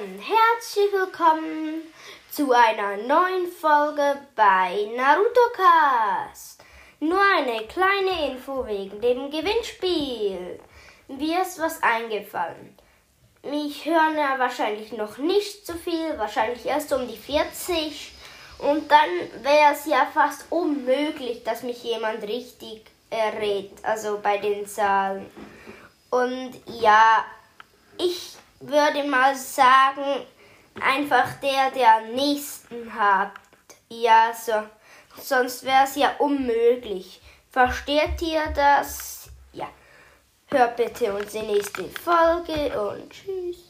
und herzlich willkommen zu einer neuen Folge bei Naruto Cast. Nur eine kleine Info wegen dem Gewinnspiel. Mir ist was eingefallen. Mich hören ja wahrscheinlich noch nicht so viel, wahrscheinlich erst um die 40. Und dann wäre es ja fast unmöglich, dass mich jemand richtig errät, also bei den Zahlen. Und ja, ich würde mal sagen, einfach der, der am nächsten hat. Ja, so. Sonst wäre es ja unmöglich. Versteht ihr das? Ja. Hört bitte unsere nächste Folge und tschüss.